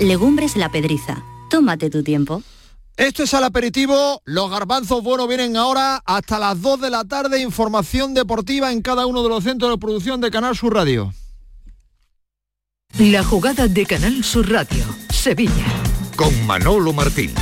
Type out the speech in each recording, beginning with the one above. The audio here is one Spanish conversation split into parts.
Legumbres La Pedriza. Tómate tu tiempo. Esto es al aperitivo, los garbanzos buenos vienen ahora hasta las 2 de la tarde, información deportiva en cada uno de los centros de producción de Canal Sur Radio. La jugada de Canal Sur Radio, Sevilla. Con Manolo Martín.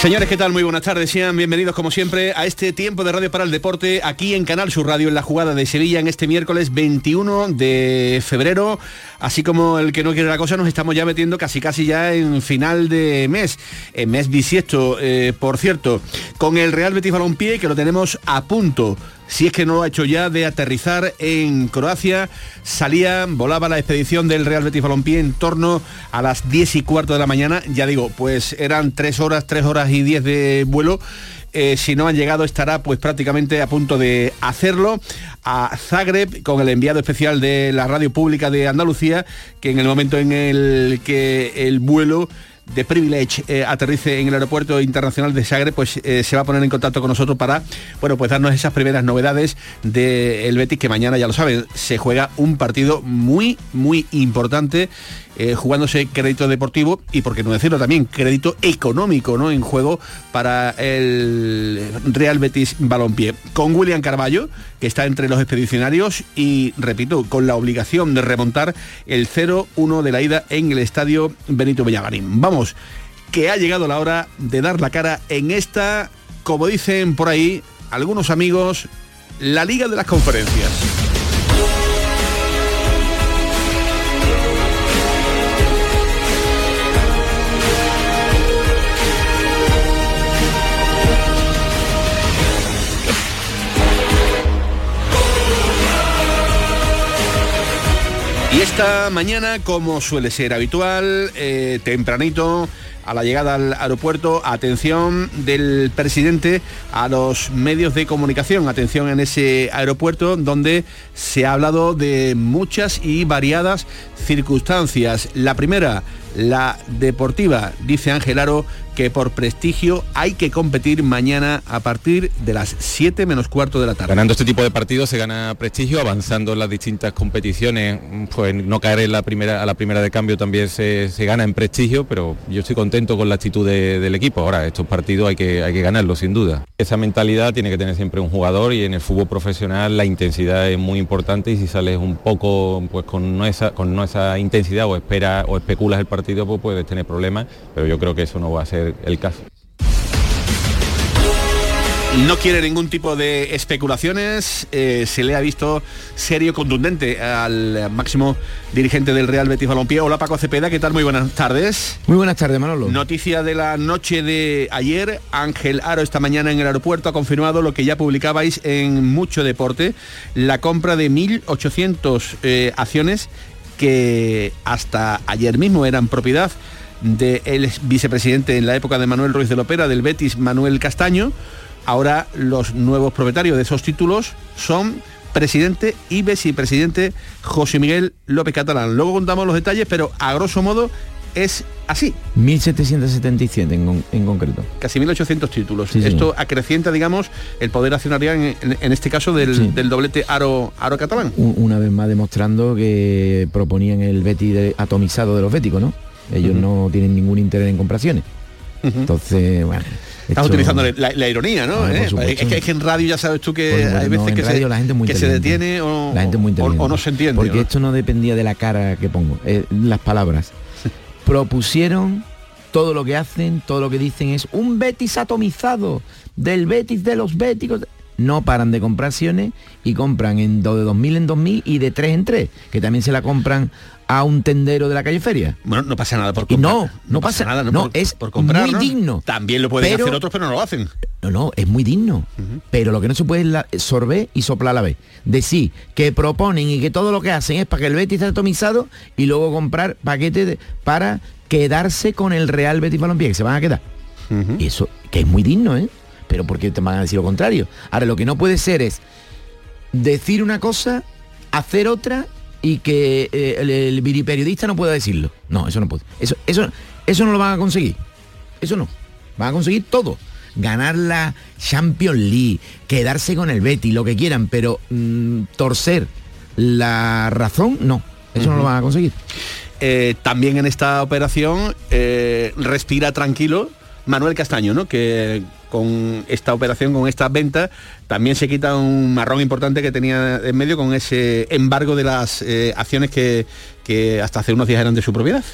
Señores, ¿qué tal? Muy buenas tardes. Sean bienvenidos como siempre a este tiempo de Radio para el Deporte aquí en Canal Sur Radio en la jugada de Sevilla en este miércoles 21 de febrero. Así como el que no quiere la cosa, nos estamos ya metiendo casi casi ya en final de mes, en mes bisiesto, eh, por cierto, con el Real Betis Balompié que lo tenemos a punto si es que no lo ha hecho ya, de aterrizar en Croacia. Salía, volaba la expedición del Real Betis Balompié en torno a las 10 y cuarto de la mañana. Ya digo, pues eran tres horas, tres horas y 10 de vuelo. Eh, si no han llegado estará pues prácticamente a punto de hacerlo a Zagreb con el enviado especial de la radio pública de Andalucía que en el momento en el que el vuelo de Privilege eh, aterrice en el aeropuerto internacional de Sagre, pues eh, se va a poner en contacto con nosotros para, bueno, pues darnos esas primeras novedades del Betis, que mañana, ya lo saben, se juega un partido muy, muy importante eh, jugándose crédito deportivo y, por qué no decirlo también, crédito económico ¿no? en juego para el Real Betis Balompié. Con William Carballo, que está entre los expedicionarios y, repito, con la obligación de remontar el 0-1 de la ida en el estadio Benito Villamarín. Vamos, que ha llegado la hora de dar la cara en esta, como dicen por ahí algunos amigos, la Liga de las Conferencias. Esta mañana, como suele ser habitual, eh, tempranito, a la llegada al aeropuerto, atención del presidente a los medios de comunicación, atención en ese aeropuerto donde se ha hablado de muchas y variadas circunstancias. La primera, la deportiva, dice Ángel Aro, que por prestigio hay que competir mañana a partir de las 7 menos cuarto de la tarde. Ganando este tipo de partidos se gana prestigio, avanzando en las distintas competiciones, pues no caer en la primera, a la primera de cambio también se, gana en prestigio, pero yo estoy contento con la actitud del equipo. Ahora, estos partidos hay que, hay que ganarlos sin duda. Esa mentalidad tiene que tener siempre un jugador y en el fútbol profesional la intensidad es muy importante y si sales un poco pues con no esa, con no esa intensidad o espera o especulas el partido, pues puedes tener problemas, pero yo creo que eso no va a ser el caso. No quiere ningún tipo de especulaciones, eh, se le ha visto serio, contundente al máximo dirigente del Real Betis Balompié. Hola Paco Cepeda, ¿qué tal? Muy buenas tardes. Muy buenas tardes, Manolo. Noticia de la noche de ayer, Ángel Aro esta mañana en el aeropuerto ha confirmado lo que ya publicabais en Mucho Deporte, la compra de 1.800 eh, acciones que hasta ayer mismo eran propiedad del vicepresidente en la época de Manuel Ruiz de Lopera, del Betis Manuel Castaño. Ahora los nuevos propietarios de esos títulos son presidente y vicepresidente José Miguel López Catalán. Luego contamos los detalles, pero a grosso modo es así. 1777 en, en concreto. Casi 1800 títulos. Esto acrecienta, digamos, el poder accionarial en, este caso del, doblete aro, aro catalán. Una vez más demostrando que proponían el Betis atomizado de los béticos, ¿no? Ellos no tienen ningún interés en compraciones. Entonces, bueno. Estás utilizando la, ironía, ¿no? ¿Eh? es, que, en radio ya sabes tú que hay veces que, se, la gente que se detiene o, la gente muy o, no se entiende. Porque esto no dependía de la cara que pongo, eh, las palabras. Propusieron todo lo que hacen, todo lo que dicen es un Betis atomizado, del Betis de los Béticos. No paran de comprar acciones y compran en, de 2000 en 2000 y de 3 en 3, que también se la compran a un tendero de la calle Feria. Bueno, no pasa nada por comprar. no, no pasa- nada, no, por, es por comprar, muy ¿no? digno. También lo pueden Pero- hacer otros, pero no lo hacen. No, no, es muy digno. Pero lo que no se puede es la- sorber y soplar a la vez. Decir que proponen y que todo lo que hacen es para que el Betis esté atomizado y luego comprar paquetes de- para quedarse con el Real Betis Balompié, que se van a quedar. Y eso, que es muy digno, ¿eh? Pero ¿por qué te van a decir lo contrario? Ahora, lo que no puede ser es decir una cosa, hacer otra y que eh, el, el viriperiodista no pueda decirlo. No, eso no puede. Eso, eso, eso no lo van a conseguir. Eso no. Van a conseguir todo. Ganar la Champions League, quedarse con el Betty, lo que quieran, pero mm, torcer la razón, no. Eso no lo van a conseguir. Eh, también en esta operación eh, respira tranquilo Manuel Castaño, ¿no? Que con esta operación, con esta venta, también se quita un marrón importante que tenía en medio con ese embargo de las eh, acciones que, que hasta hace unos días eran de su propiedad.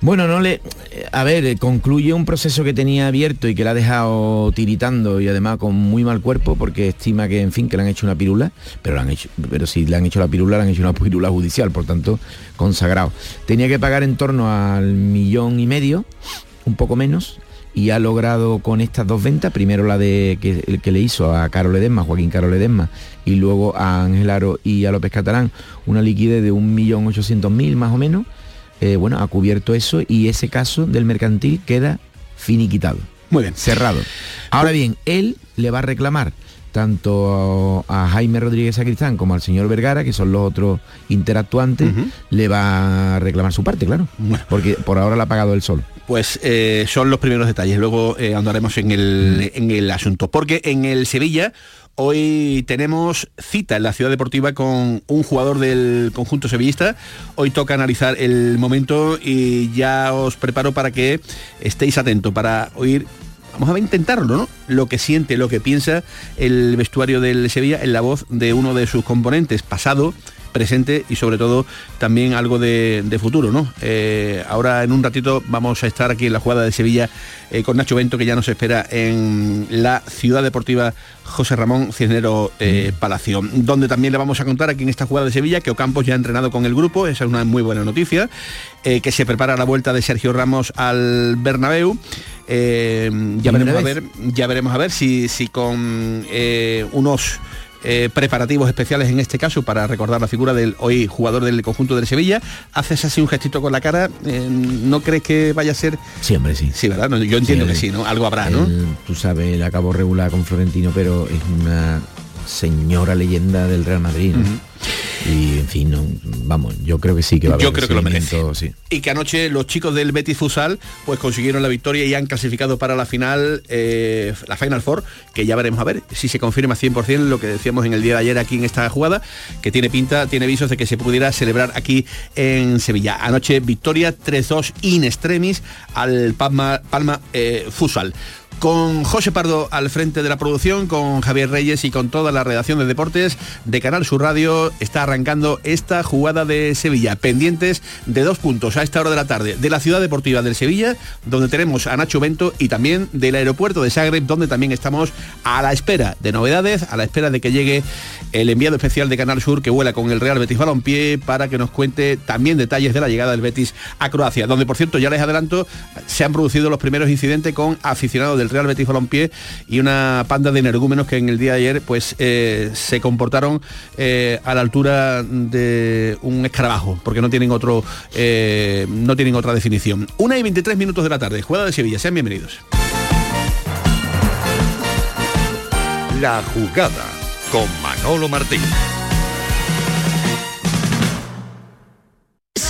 Bueno, no le. eh, A ver, eh, concluye un proceso que tenía abierto y que le ha dejado tiritando y además con muy mal cuerpo porque estima que, en fin, que le han hecho una pirula, pero, han hecho, pero si le han hecho la pirula, le han hecho una pirula judicial, por tanto, consagrado. Tenía que pagar en torno al millón y medio, un poco menos, y ha logrado con estas dos ventas, primero la de que, que le hizo a Carol Edesma, Joaquín Carol Edesma, y luego a Ángel Aro y a López Catalán, una liquidez de un millón ochocientos mil más o menos, eh, bueno, ha cubierto eso y ese caso del mercantil queda finiquitado, Muy bien. cerrado. Ahora bien, él le va a reclamar tanto a Jaime Rodríguez Sacristán como al señor Vergara, que son los otros interactuantes, le va a reclamar su parte, claro, Bueno. porque por ahora la ha pagado él solo. Pues eh, son los primeros detalles, luego eh, andaremos en el, en el asunto. Porque en el Sevilla hoy tenemos cita en la ciudad deportiva con un jugador del conjunto sevillista. Hoy toca analizar el momento y ya os preparo para que estéis atentos, para oír Vamos a intentarlo, ¿no? Lo que siente, lo que piensa el vestuario del Sevilla en la voz de uno de sus componentes, pasado, presente y sobre todo también algo de, de futuro, ¿no? Eh, ahora en un ratito vamos a estar aquí en la jugada de Sevilla eh, con Nacho Bento que ya nos espera en la ciudad deportiva José Ramón Cisnero eh, Palacio, donde también le vamos a contar aquí en esta jugada de Sevilla que Ocampos ya ha entrenado con el grupo, esa es una muy buena noticia, que se prepara la vuelta de Sergio Ramos al Bernabéu. Ya, veremos a ver, ya veremos a ver si, si con unos eh, preparativos especiales en este caso para recordar la figura del hoy jugador del conjunto del Sevilla, haces así un gestito con la cara, eh, ¿no crees que vaya a ser? Siempre sí. Sí, ¿verdad? No, yo entiendo que sí, ¿no? Algo habrá, ¿no? Tú sabes, él acabó regular con Florentino, pero es una señora leyenda del Real Madrid. ¿no? Y en fin, no, vamos, yo creo que sí que va a haber Yo creo que lo merece. sí. Y que anoche los chicos del Betis Fusal pues consiguieron la victoria y han clasificado para la final, eh, la Final Four, que ya veremos a ver si se confirma 100% lo que decíamos en el día de ayer aquí en esta jugada, que tiene pinta, tiene visos de que se pudiera celebrar aquí en Sevilla. Anoche victoria 3-2 in extremis al Palma, Palma eh, Fusal. Con José Pardo al frente de la producción, con Javier Reyes y con toda la redacción de deportes de Canal Sur Radio, está arrancando esta jugada de Sevilla. Pendientes de dos puntos a esta hora de la tarde, de la ciudad deportiva del Sevilla, donde tenemos a Nacho Bento, y también del aeropuerto de Zagreb, donde también estamos a la espera de novedades, a la espera de que llegue el enviado especial de Canal Sur que vuela con el Real Betis Balompié para que nos cuente también detalles de la llegada del Betis a Croacia, donde por cierto ya les adelanto se han producido los primeros incidentes con aficionados del Real Betis Balompié y una panda de energúmenos que en el día de ayer pues eh, se comportaron eh, a la altura de un escarabajo, porque no tienen otro eh, no tienen otra definición. Una y 23 minutos de la tarde, jugada de Sevilla, sean bienvenidos. La jugada con Manolo Martín.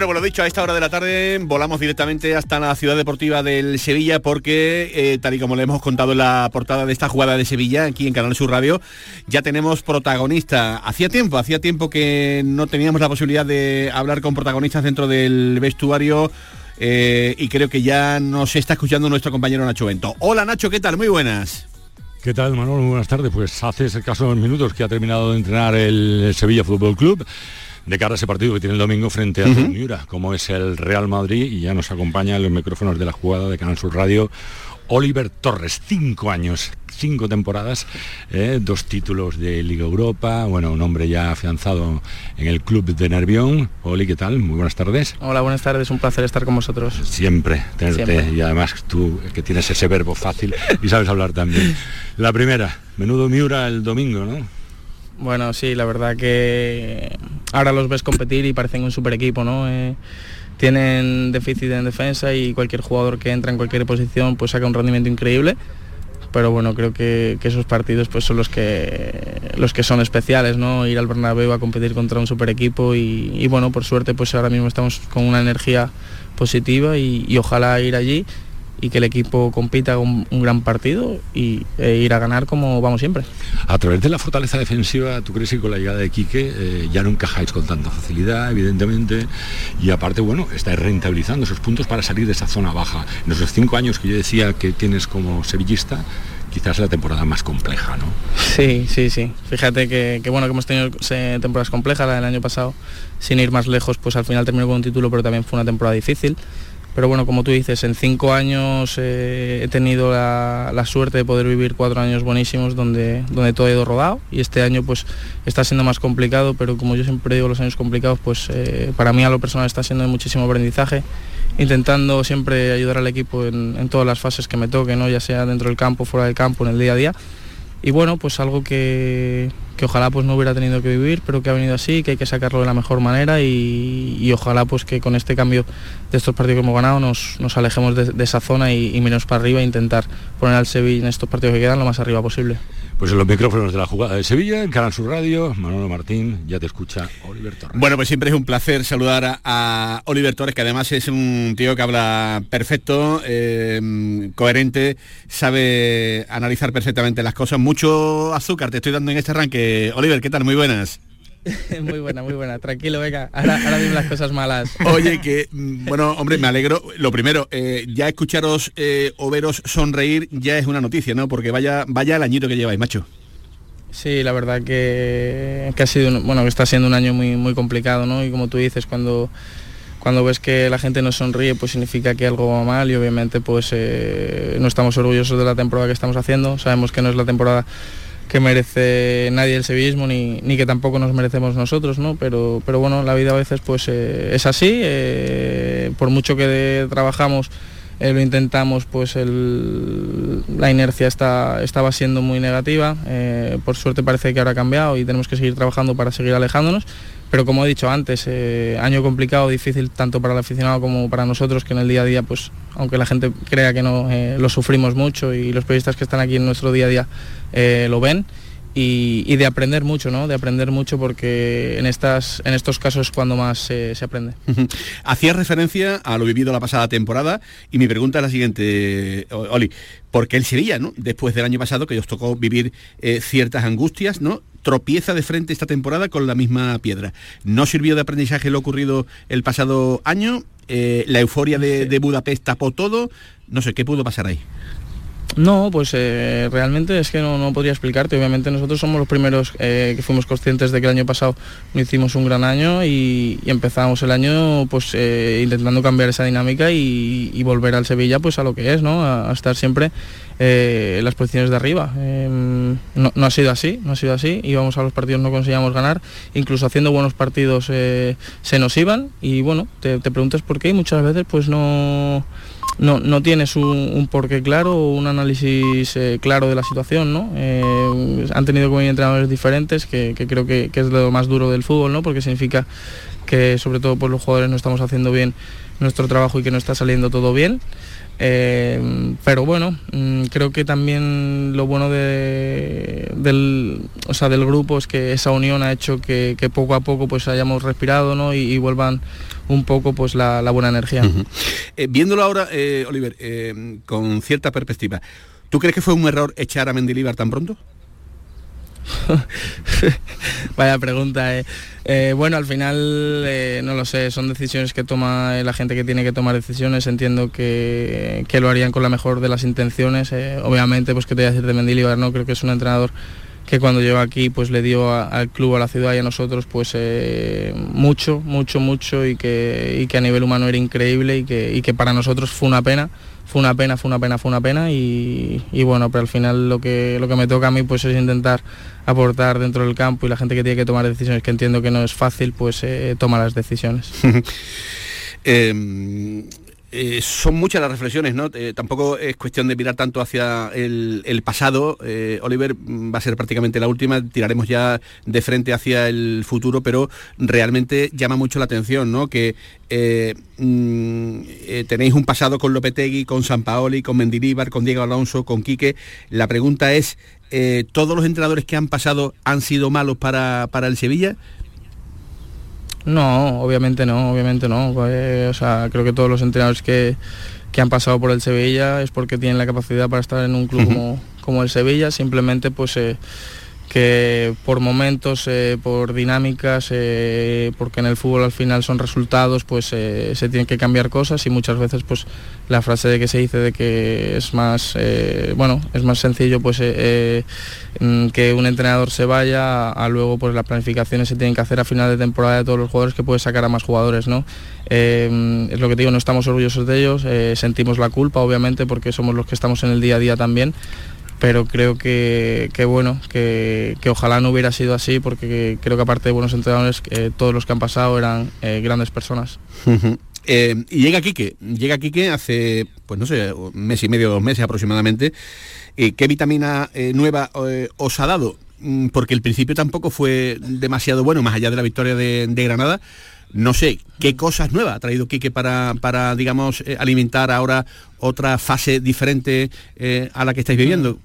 Bueno, pues lo dicho, a esta hora de la tarde volamos directamente hasta la ciudad deportiva del Sevilla porque, eh, tal y como le hemos contado en la portada de esta jugada de Sevilla, aquí en Canal Sur Radio, ya tenemos protagonista. Hacía tiempo, hacía tiempo que no teníamos la posibilidad de hablar con protagonistas dentro del vestuario eh, y creo que ya nos está escuchando nuestro compañero Nacho Bento. Hola Nacho, ¿qué tal? Muy buenas. ¿Qué tal, Manuel? Muy buenas tardes. Pues hace escasos minutos que ha terminado de entrenar el Sevilla Fútbol Club de cara a ese partido que tiene el domingo frente a uh Miura, como es el Real Madrid, y ya nos acompaña en los micrófonos de la jugada de Canal Sur Radio. Oliver Torres, cinco años, cinco temporadas, eh, dos títulos de Liga Europa, bueno, un hombre ya afianzado en el club de Nervión. Oli, ¿qué tal? Muy buenas tardes. Hola, buenas tardes, un placer estar con vosotros. Siempre, tenerte, Siempre. y además tú que tienes ese verbo fácil y sabes hablar también. La primera, menudo Miura el domingo, ¿no? Bueno, sí, la verdad que ahora los ves competir y parecen un super equipo, ¿no? Eh, tienen déficit en defensa y cualquier jugador que entra en cualquier posición pues saca un rendimiento increíble. Pero bueno, creo que, esos partidos pues son los que los que son especiales, ¿no? Ir al Bernabéu a competir contra un super equipo y, bueno, por suerte pues ahora mismo estamos con una energía positiva y ojalá ir allí y que el equipo compita un, un gran partido y e ir a ganar como vamos siempre. A través de la fortaleza defensiva, ¿tú crees que con la llegada de Quique eh, ya no encajáis con tanta facilidad, evidentemente? Y aparte, bueno, estáis rentabilizando esos puntos para salir de esa zona baja. En esos cinco años que yo decía que tienes como sevillista, quizás la temporada más compleja, ¿no? Sí, sí, sí. Fíjate que, que bueno, que hemos tenido eh, temporadas complejas, la del año pasado, sin ir más lejos, pues al final terminó con un título, pero también fue una temporada difícil pero bueno, como tú dices, en cinco años eh, he tenido la, suerte de poder vivir cuatro años buenísimos donde, donde todo ha ido rodado y este año pues está siendo más complicado, pero como yo siempre digo los años complicados, pues eh, para mí a lo personal está siendo de muchísimo aprendizaje, intentando siempre ayudar al equipo en, en todas las fases que me toque, ¿no? ya sea dentro del campo, fuera del campo, en el día a día. Y bueno, pues algo que, que ojalá pues no hubiera tenido que vivir, pero que ha venido así, que hay que sacarlo de la mejor manera y, y ojalá pues que con este cambio de estos partidos que hemos ganado nos, nos alejemos de, esa zona y, y menos para arriba e intentar poner al Sevilla en estos partidos que quedan lo más arriba posible. Pues en los micrófonos de la jugada de Sevilla, en Canal Sur Radio, Manolo Martín, ya te escucha Oliver Torres. Bueno, pues siempre es un placer saludar a, Oliver Torres, que además es un tío que habla perfecto, eh, coherente, sabe analizar perfectamente las cosas. Mucho azúcar te estoy dando en este arranque. Oliver, ¿qué tal? Muy buenas. muy buena, muy buena. Tranquilo, venga. Ahora, ahora vienen las cosas malas. Oye, que, bueno, hombre, me alegro. Lo primero, eh, ya escucharos eh, o veros sonreír ya es una noticia, ¿no? Porque vaya, vaya el añito que lleváis, macho. Sí, la verdad que, que ha sido, un, bueno, que está siendo un año muy, muy complicado, ¿no? Y como tú dices, cuando cuando ves que la gente no sonríe pues significa que algo va mal y obviamente pues eh, no estamos orgullosos de la temporada que estamos haciendo sabemos que no es la temporada que merece nadie el sevillismo ni, que tampoco nos merecemos nosotros, ¿no? Pero, pero bueno, la vida a veces pues eh, es así, eh, por mucho que trabajamos, eh, lo intentamos, pues la inercia está, estaba siendo muy negativa, por suerte parece que ahora ha cambiado y tenemos que seguir trabajando para seguir alejándonos, pero como he dicho antes, eh, año complicado, difícil tanto para el aficionado como para nosotros, que en el día a día, pues aunque la gente crea que no, eh, lo sufrimos mucho y los periodistas que están aquí en nuestro día a día eh, lo ven. Y, y, de aprender mucho, ¿no? De aprender mucho porque en, estas, en estos casos cuando más se, se aprende. Hacías referencia a lo vivido la pasada temporada y mi pregunta es la siguiente, Oli. ¿Por qué el Sevilla, ¿no? Después del año pasado que os tocó vivir eh, ciertas angustias, ¿no? tropieza de frente esta temporada con la misma piedra. No sirvió de aprendizaje lo ocurrido el pasado año, eh, la euforia de, de Budapest tapó todo, no sé, ¿qué pudo pasar ahí? No, pues eh, realmente es que no, podría explicarte. Obviamente nosotros somos los primeros eh, que fuimos conscientes de que el año pasado no hicimos un gran año y, empezamos el año pues eh, intentando cambiar esa dinámica y, volver al Sevilla pues a lo que es, ¿no? A, estar siempre en las posiciones de arriba. Em, no, ha sido así, no ha sido así. Íbamos a los partidos, no conseguíamos ganar. Incluso haciendo buenos partidos se nos iban y bueno, te, te preguntas por qué y muchas veces pues no no, no tienes un, porqué claro o un análisis eh, claro de la situación, ¿no? Eh, han tenido como entrenadores diferentes, que, creo que, es lo más duro del fútbol, ¿no? Porque significa que sobre todo pues, los jugadores no estamos haciendo bien nuestro trabajo y que no está saliendo todo bien. Eh, pero bueno, mm, creo que también lo bueno de, del, o sea, del grupo es que esa unión ha hecho que, poco a poco pues hayamos respirado ¿no? y, vuelvan un poco pues la, buena energía. Eh, viéndolo ahora, eh, Oliver, con cierta perspectiva, ¿tú crees que fue un error echar a Mendilibar tan pronto? Vaya pregunta. Eh. Eh, bueno, al final eh, no lo sé, son decisiones que toma la gente que tiene que tomar decisiones. Entiendo que, lo harían con la mejor de las intenciones. obviamente, pues que te voy a decir de Mendilibar, no creo que es un entrenador que cuando llegó aquí pues le dio al club, a la ciudad y a nosotros pues mucho, mucho, mucho y que, que a nivel humano era increíble y que, y que para nosotros fue una pena fue una pena, fue una pena, fue una pena y, bueno, pero al final lo que, lo que me toca a mí pues es intentar aportar dentro del campo y la gente que tiene que tomar decisiones, que entiendo que no es fácil, pues eh, toma las decisiones. Em, eh, son muchas las reflexiones, ¿no? Eh, tampoco es cuestión de mirar tanto hacia el, pasado. Eh, Oliver va a ser prácticamente la última, tiraremos ya de frente hacia el futuro, pero realmente llama mucho la atención, ¿no? Que mm, tenéis un pasado con Lopetegui, con San Paoli, con Mendilibar, con Diego Alonso, con Quique. La pregunta es, ¿todos los entrenadores que han pasado han sido malos para, para el Sevilla? No, obviamente no, obviamente no. Pues, o sea, creo que todos los entrenadores que, han pasado por el Sevilla es porque tienen la capacidad para estar en un club como, como el Sevilla. Simplemente pues eh, que por momentos, eh, por dinámicas, eh, porque en el fútbol al final son resultados, pues eh, se tienen que cambiar cosas y muchas veces pues la frase de que se dice de que es más, bueno, es más sencillo pues mm, que un entrenador se vaya a, luego pues las planificaciones se tienen que hacer a final de temporada de todos los jugadores que puede sacar a más jugadores, ¿no? es lo que te digo, no estamos orgullosos de ellos, sentimos la culpa obviamente porque somos los que estamos en el día a día también, pero creo que, bueno, que, ojalá no hubiera sido así porque creo que aparte de buenos entrenadores, eh, todos los que han pasado eran eh, grandes personas. Eh, y llega Quique, llega Quique hace, pues no sé, un mes y medio, dos meses aproximadamente. ¿Qué vitamina nueva os ha dado? Mm, porque el principio tampoco fue demasiado bueno, más allá de la victoria de, Granada. No sé, ¿qué cosas nuevas ha traído Quique para, para digamos, alimentar ahora otra fase diferente a la que estáis viviendo?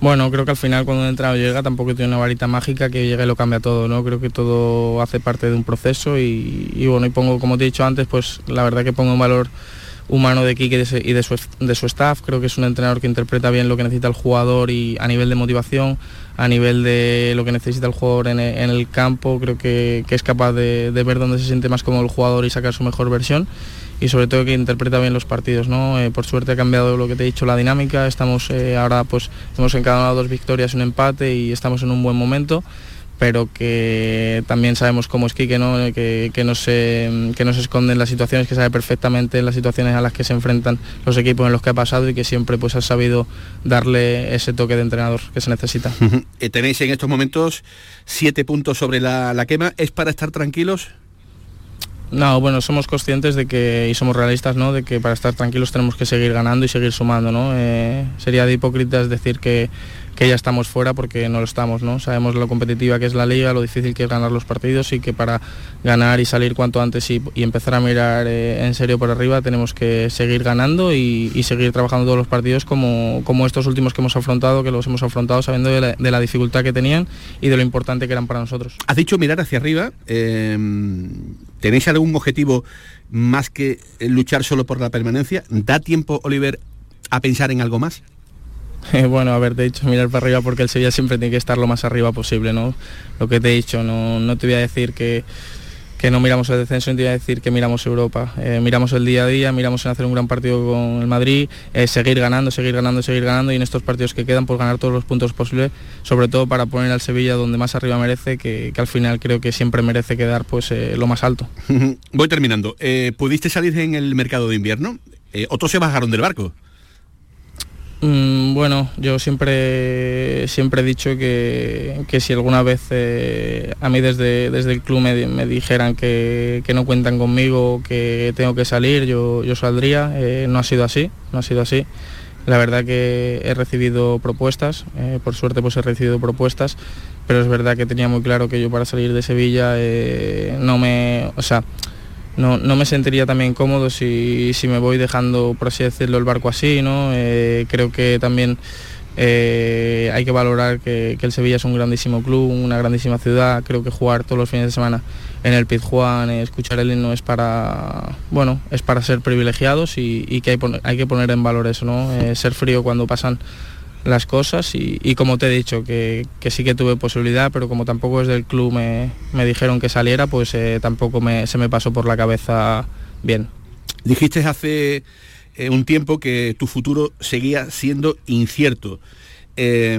Bueno, creo que al final cuando un entrenador llega tampoco tiene una varita mágica que llegue y lo cambia todo, ¿no? Creo que todo hace parte de un proceso y, bueno, y pongo, como te he dicho antes, pues la verdad que pongo un valor humano de Kike y de su, de su staff. Creo que es un entrenador que interpreta bien lo que necesita el jugador y a nivel de motivación, a nivel de lo que necesita el jugador en, el campo, creo que, es capaz de, de ver dónde se siente más cómodo el jugador y sacar su mejor versión y sobre todo que interpreta bien los partidos. ¿no? Eh, por suerte ha cambiado lo que te he dicho, la dinámica. Estamos eh, ahora, pues hemos encadenado dos victorias, un empate y estamos en un buen momento pero que también sabemos cómo es Quique, ¿no? que, que, no se, que no se esconde en las situaciones, que sabe perfectamente las situaciones a las que se enfrentan los equipos en los que ha pasado y que siempre pues, ha sabido darle ese toque de entrenador que se necesita. Eh, tenéis en estos momentos siete puntos sobre la, la quema. ¿Es para estar tranquilos? No, bueno, somos conscientes de que, y somos realistas, ¿no? De que para estar tranquilos tenemos que seguir ganando y seguir sumando, ¿no? Eh, sería de hipócritas decir que, que ya estamos fuera porque no lo estamos, ¿no? Sabemos lo competitiva que es la liga, lo difícil que es ganar los partidos y que para ganar y salir cuanto antes y, empezar a mirar eh, en serio por arriba tenemos que seguir ganando y, seguir trabajando todos los partidos como, como, estos últimos que hemos afrontado, que los hemos afrontado sabiendo de la, dificultad que tenían y de lo importante que eran para nosotros. Has dicho mirar hacia arriba, em, ¿tenéis algún objetivo más que luchar solo por la permanencia? ¿Da tiempo, Oliver, a pensar en algo más? bueno, haberte dicho mirar para arriba porque el Sevilla siempre tiene que estar lo más arriba posible, ¿no? Lo que te he dicho, no, no te voy a decir que, que no miramos el descenso, a decir que miramos Europa. Eh, miramos el día a día, miramos en hacer un gran partido con el Madrid, eh, seguir ganando, seguir ganando, seguir ganando y en estos partidos que quedan, pues ganar todos los puntos posibles, sobre todo para poner al Sevilla donde más arriba merece, que, que al final creo que siempre merece quedar pues eh, lo más alto. Voy terminando. ¿Pudiste salir en el mercado de invierno? Otros se bajaron del barco. Bueno, yo siempre siempre he dicho que, que si alguna vez eh, a mí desde, desde el club me, me dijeran que, que no cuentan conmigo, que tengo que salir, yo, yo saldría. Eh, no ha sido así, no ha sido así. La verdad que he recibido propuestas, eh, por suerte pues he recibido propuestas, pero es verdad que tenía muy claro que yo para salir de Sevilla no me, o sea, no, no me sentiría también cómodo si, si me voy dejando, por así decirlo, el barco así, ¿no? Eh, creo que también eh, hay que valorar que, que el Sevilla es un grandísimo club, una grandísima ciudad. Creo que jugar todos los fines de semana en el Pizjuán, eh, escuchar el himno es para, bueno, es para ser privilegiados y, y que hay, hay que poner en valor eso, ¿no? Ser frío cuando pasan las cosas y, como te he dicho, que, sí que tuve posibilidad, pero como tampoco desde el club me, me dijeron que saliera, pues eh, tampoco me, se me pasó por la cabeza bien. Dijiste hace eh, un tiempo que tu futuro seguía siendo incierto. Eh,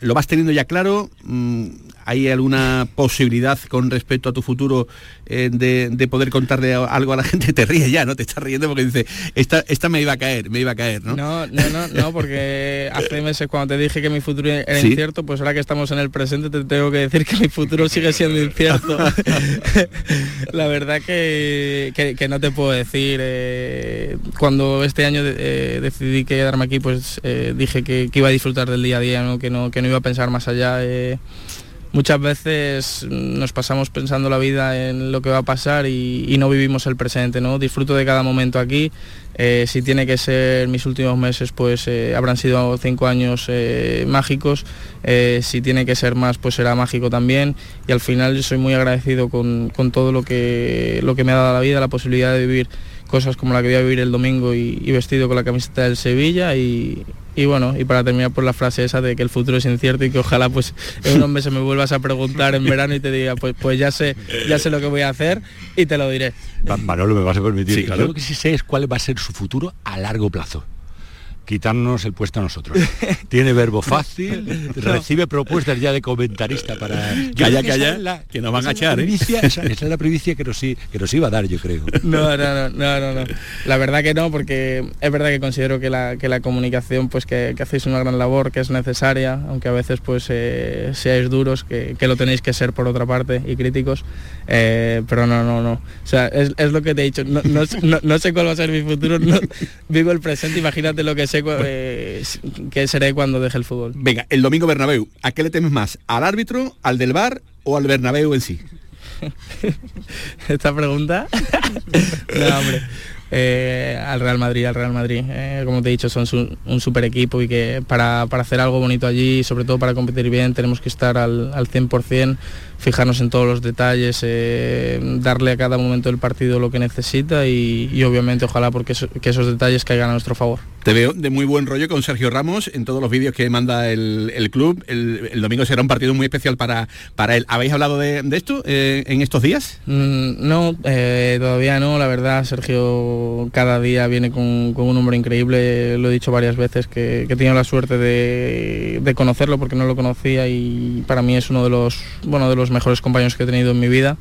¿Lo vas teniendo ya claro? Mm, ¿Hay alguna posibilidad con respecto a tu futuro eh, de, de poder contarle algo a la gente? Te ríes ya, ¿no? Te estás riendo porque dice, esta, esta me iba a caer, me iba a caer, ¿no? No, no, no, no, porque hace meses cuando te dije que mi futuro era Sí. incierto, pues ahora que estamos en el presente te tengo que decir que mi futuro sigue siendo incierto. La verdad que, que- que no te puedo decir. eh, cuando este año eh, decidí quedarme aquí, pues eh, dije que, que iba a disfrutar del día a día, ¿no? Que, no, que no iba a pensar más allá. Muchas veces nos pasamos pensando la vida en lo que va a pasar y, no vivimos el presente, ¿no? Disfruto de cada momento aquí. eh, si tiene que ser mis últimos meses, pues eh, habrán sido cinco años eh, mágicos. si tiene que ser más, pues será mágico también. Y al final soy muy agradecido con, con todo lo que, lo que me ha dado la vida, la posibilidad de vivir cosas como la que voy a vivir el domingo y, y vestido con la camiseta del Sevilla y, y bueno, y para terminar por la frase esa de que el futuro es incierto y que ojalá pues en unos meses me vuelvas a preguntar en verano y te diga pues pues ya sé, ya sé lo que voy a hacer y te lo diré. Ma- Manolo, me vas a permitir. Sí, claro. Yo lo que sí sé es cuál va a ser su futuro a largo plazo. Quitarnos el puesto a nosotros. Tiene verbo fácil, recibe propuestas ya de comentarista para. Yo Calla, calla, la- que nos van a echar, ¿eh? primicia- esa, esa es la primicia que nos, i- que nos iba a dar, yo creo. No, no, no, no, no, no. La verdad que no, porque es verdad que considero que la, que la comunicación, pues que, que hacéis una gran labor, que es necesaria, aunque a veces pues eh, seáis duros, que, que lo tenéis que ser por otra parte y críticos, eh, pero no, no, no. O sea, es, es lo que te he dicho, no, no, no- no sé cuál va a ser mi futuro, vivo el presente, imagínate lo que sé eh, que seré cuando deje el fútbol. Venga, el domingo Bernabéu, ¿a qué le temes más? ¿Al árbitro, al del bar o al Bernabéu en sí? esta pregunta. no, hombre. Eh, al Real Madrid, al Real Madrid. Eh, como te he dicho, son su- un super equipo y que para, para hacer algo bonito allí, sobre todo para competir bien, tenemos que estar al, al 100%, fijarnos en todos los detalles, eh, darle a cada momento del partido lo que necesita y, y obviamente ojalá porque eso- que esos detalles caigan a nuestro favor. Te veo de muy buen rollo con Sergio Ramos en todos los vídeos que manda el, el club. El, el domingo será un partido muy especial para, para él. ¿Habéis hablado de, de esto en estos días? Mm, No, todavía no, la verdad, Sergio cada día viene con, un número increíble, lo he dicho varias veces, que, que he tenido la suerte de, de conocerlo porque no lo conocía y para mí es uno de los, bueno, de los mejores compañeros que he tenido en mi vida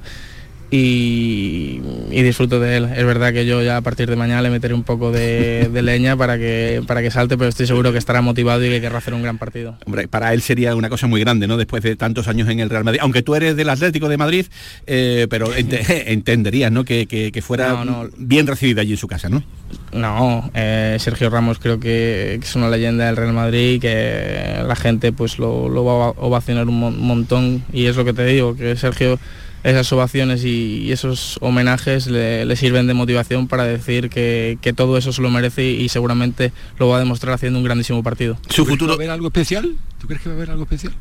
y, y disfruto de él. Es verdad que yo ya a partir de mañana le meteré un poco de, de leña para que, para que salte, pero estoy seguro que estará motivado y que querrá hacer un gran partido. Hombre, para él sería una cosa muy grande, ¿no? Después de tantos años en el Real Madrid. Aunque tú eres del Atlético de Madrid, eh, pero ente- entenderías, ¿no? Que, que- que fuera No, no. bien recibido allí en su casa, ¿no? No, eh, Sergio Ramos creo que, que es una leyenda del Real Madrid y que la gente pues lo, lo va a ovacionar un mon- montón y es lo que te digo, que Sergio esas ovaciones y, y esos homenajes le, le sirven de motivación para decir que, que todo eso se lo merece y, y seguramente lo va a demostrar haciendo un grandísimo partido. Su futuro... ¿Va a haber algo especial? ¿Tú crees que va a haber algo especial?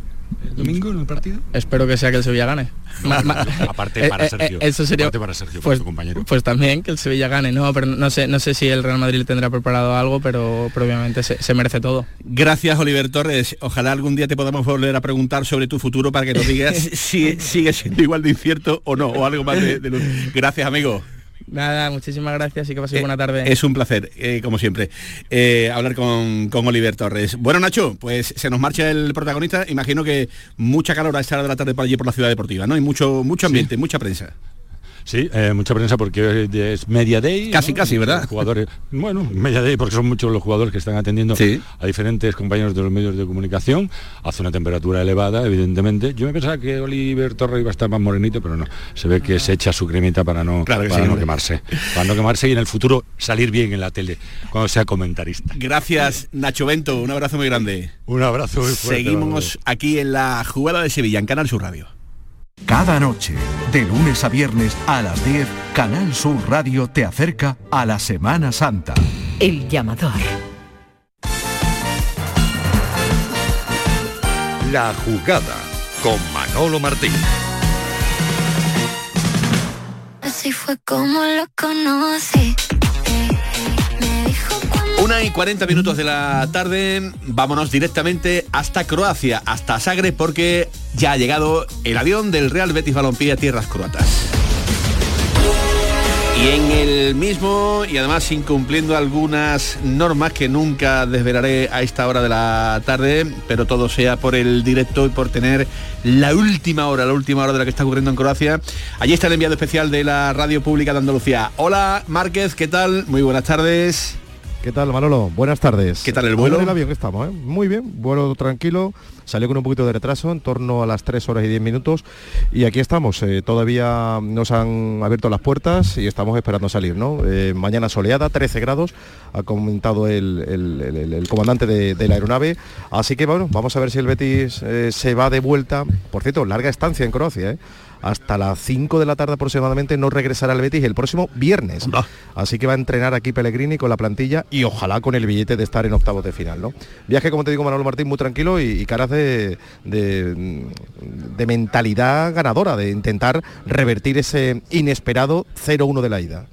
El domingo en el partido? Espero que sea que el Sevilla gane. Aparte para Eh, eh, Sergio. eso sería Aparte para Sergio, pues, tu compañero. pues también que el Sevilla gane, no, pero no sé, no sé si el Real Madrid le tendrá preparado algo, pero, pero obviamente se, se merece todo. Gracias, Oliver Torres. Ojalá algún día te podamos volver a preguntar sobre tu futuro para que nos digas si sigue siendo igual de incierto o no, o algo más de, de luz. Gracias, amigo. Nada, muchísimas gracias y que paséis buena tarde. Eh, Es un placer, eh, como siempre, eh, hablar con, con Oliver Torres. Bueno, Nacho, pues se nos marcha el protagonista. Imagino que mucha calor a esta hora de la tarde por allí por la ciudad deportiva, ¿no? Y mucho, mucho ambiente, mucha prensa. Sí, eh, mucha prensa porque es media day. Casi, ¿no? casi, ¿verdad? Los Jugadores, bueno, media day porque son muchos los jugadores que están atendiendo Sí. a diferentes compañeros de los medios de comunicación. Hace una temperatura elevada, evidentemente. Yo me pensaba que Oliver Torres iba a estar más morenito, pero no. Se ve que se echa su cremita para no, Claro que para sí, no quemarse. Para no quemarse y en el futuro salir bien en la tele cuando sea comentarista. Gracias, Nacho Bento. Un abrazo muy grande. Un abrazo muy fuerte. Seguimos aquí en la jugada de Sevilla, en Canal Sur Radio. Cada noche, de lunes a viernes a las 10, Canal Sur Radio te acerca a la Semana Santa. El llamador. La jugada con Manolo Martín. Así fue como lo conocí. Una y 40 minutos de la tarde, vámonos directamente hasta Croacia, hasta Sagre, porque ya ha llegado el avión del Real Betis Balompié a tierras croatas. Y en el mismo, y además incumpliendo algunas normas que nunca desvelaré a esta hora de la tarde, pero todo sea por el directo y por tener la última hora, la última hora de lo que está ocurriendo en Croacia. Allí está el enviado especial de la Radio Pública de Andalucía. Hola Márquez, ¿qué tal? Muy buenas tardes. ¿Qué tal, Manolo? Buenas tardes. ¿Qué tal el vuelo? En el avión estamos, ¿eh? Muy bien, vuelo tranquilo. Salió con un poquito de retraso, en torno a las 3 horas y 10 minutos. Y aquí estamos. eh, todavía nos han abierto las puertas y estamos esperando salir, ¿no? Eh, mañana soleada, 13 grados, ha comentado el, el- el- el- el comandante de, de la aeronave. Así que, bueno, vamos a ver si el Betis se va de vuelta. Por cierto, larga estancia en Croacia, ¿eh? Hasta las 5 de la tarde aproximadamente no regresará al Betis el próximo viernes. Así que va a entrenar aquí Pellegrini con la plantilla y ojalá con el billete de estar en octavos de final. ¿no? Viaje, como te digo, Manolo Martín, muy tranquilo y, y caras de, de, de mentalidad ganadora, de intentar revertir ese inesperado 0-1 de la ida.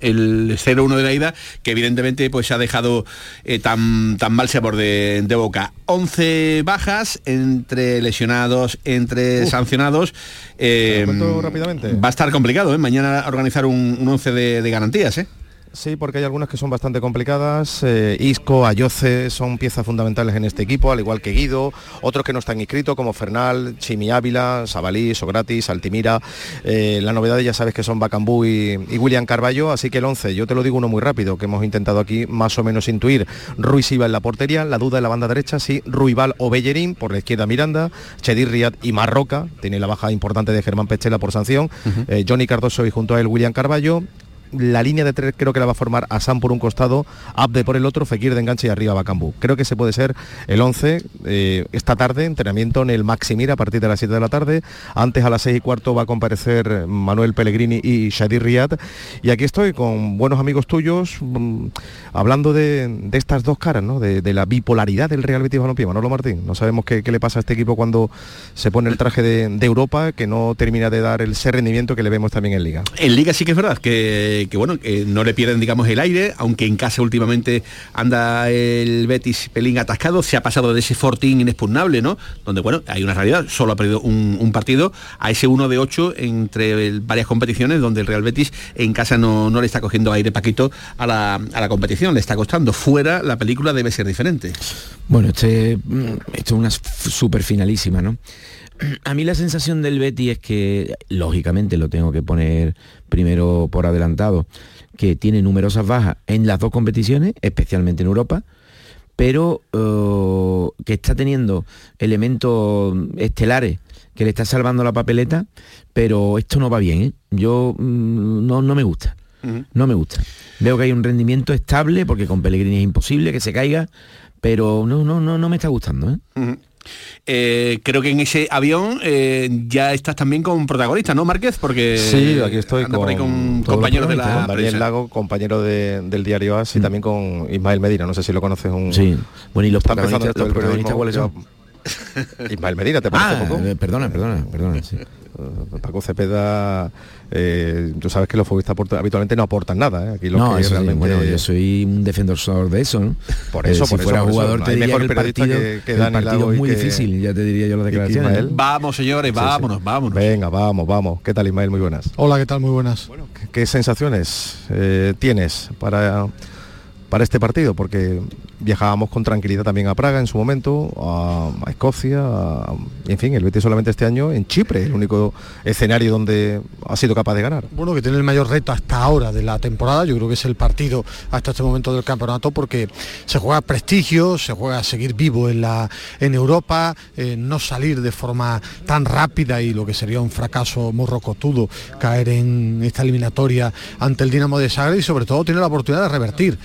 El 0-1 de la ida, que evidentemente pues ha dejado eh, tan, tan mal sabor de, de boca. 11 bajas entre lesionados, entre sancionados. Eh, ¿Te lo cuento rápidamente? Va a estar complicado, ¿eh? Mañana organizar un, un 11 de, de garantías, ¿eh? Sí, porque hay algunas que son bastante complicadas. Eh, Isco, Ayoce son piezas fundamentales en este equipo, al igual que Guido. Otros que no están inscritos, como Fernal, Chimi Ávila, Sabalí, Sogratis, Altimira. Eh, la novedad ya sabes que son Bacambú y, y William Carballo. Así que el 11, yo te lo digo uno muy rápido, que hemos intentado aquí más o menos intuir. Ruiz Iba en la portería, la duda en la banda derecha, sí. Ruibal o Bellerín, por la izquierda Miranda. Chedir Riad y Marroca. Tiene la baja importante de Germán Pechela por sanción. Eh, Johnny Cardoso y junto a él William Carballo la línea de tres creo que la va a formar Asán por un costado, Abde por el otro, Fekir de enganche y arriba Bacambú. Creo que ese puede ser el 11 eh, esta tarde, entrenamiento en el Maximir a partir de las 7 de la tarde. Antes a las 6 y cuarto va a comparecer Manuel Pellegrini y Shadir Riyad. Y aquí estoy con buenos amigos tuyos mm, hablando de, estas dos caras, ¿no? de, la bipolaridad del Real Betis Balompié. Manolo Martín, no sabemos qué, le pasa a este equipo cuando se pone el traje de, de Europa, que no termina de dar el ese rendimiento que le vemos también en Liga. En Liga sí que es verdad que, que, bueno, que no le pierden, digamos, el aire, aunque en casa últimamente anda el Betis pelín atascado, se ha pasado de ese fortín inexpugnable, ¿no? Donde, bueno, hay una realidad, solo ha perdido un, partido, a ese 1 de 8 entre varias competiciones, donde el Real Betis en casa no, no le está cogiendo aire Paquito a la, a la competición, le está costando. Fuera la película debe ser diferente. Bueno, este, mm, esto es una super finalísima, ¿no? A mí la sensación del Betty es que, lógicamente, lo tengo que poner primero por adelantado, que tiene numerosas bajas en las dos competiciones, especialmente en Europa, pero eh, que está teniendo elementos estelares que le está salvando la papeleta, pero esto no va bien, ¿eh? Yo mm, no, no me gusta. No me gusta. Veo que hay un rendimiento estable, porque con Pellegrini es imposible que se caiga, pero no, no, no, no me está gustando. ¿eh? Eh, creo que en ese avión eh, ya estás también con protagonista, ¿no, Márquez? Porque Sí, aquí estoy por con los compañeros de la con Daniel prensa. Lago, compañero de- del diario AS y también con Ismael Medina, no sé si lo conoces. Un, Sí, bueno, y los Está empezando protagonistas, los protagonistas cuáles son? Ismael Medina, ¿te parece Ah, poco? eh, perdona, perdona, perdona. sí. Eh, Paco Cepeda, eh, tú sabes que los futbolistas habitualmente no aportan nada. ¿eh? Aquí lo No, que eso sí, realmente... bueno, yo soy un defensor de eso, ¿no? Por eso, Eh, si por eso, fuera por eso. jugador te diría que el periodista partido, que- que el partido es muy que- difícil, ya te diría yo las declaraciones. Vamos, señores, Sí, sí. vámonos, vámonos. Venga, vamos, vamos. ¿Qué tal Ismael? Muy buenas. Hola, ¿qué tal? Muy buenas. ¿Qué sensaciones eh, tienes para, para este partido? Porque viajábamos con tranquilidad también a Praga en su momento, a, Escocia, en fin, el Betis solamente este año en Chipre, el único escenario donde ha sido capaz de ganar. Bueno, que tiene el mayor reto hasta ahora de la temporada, yo creo que es el partido hasta este momento del campeonato porque se juega prestigio, se juega a seguir vivo en, la, en Europa, eh, no salir de forma tan rápida y lo que sería un fracaso muy rocotudo, caer en esta eliminatoria ante el Dinamo de Zagreb y sobre todo tiene la oportunidad de revertir.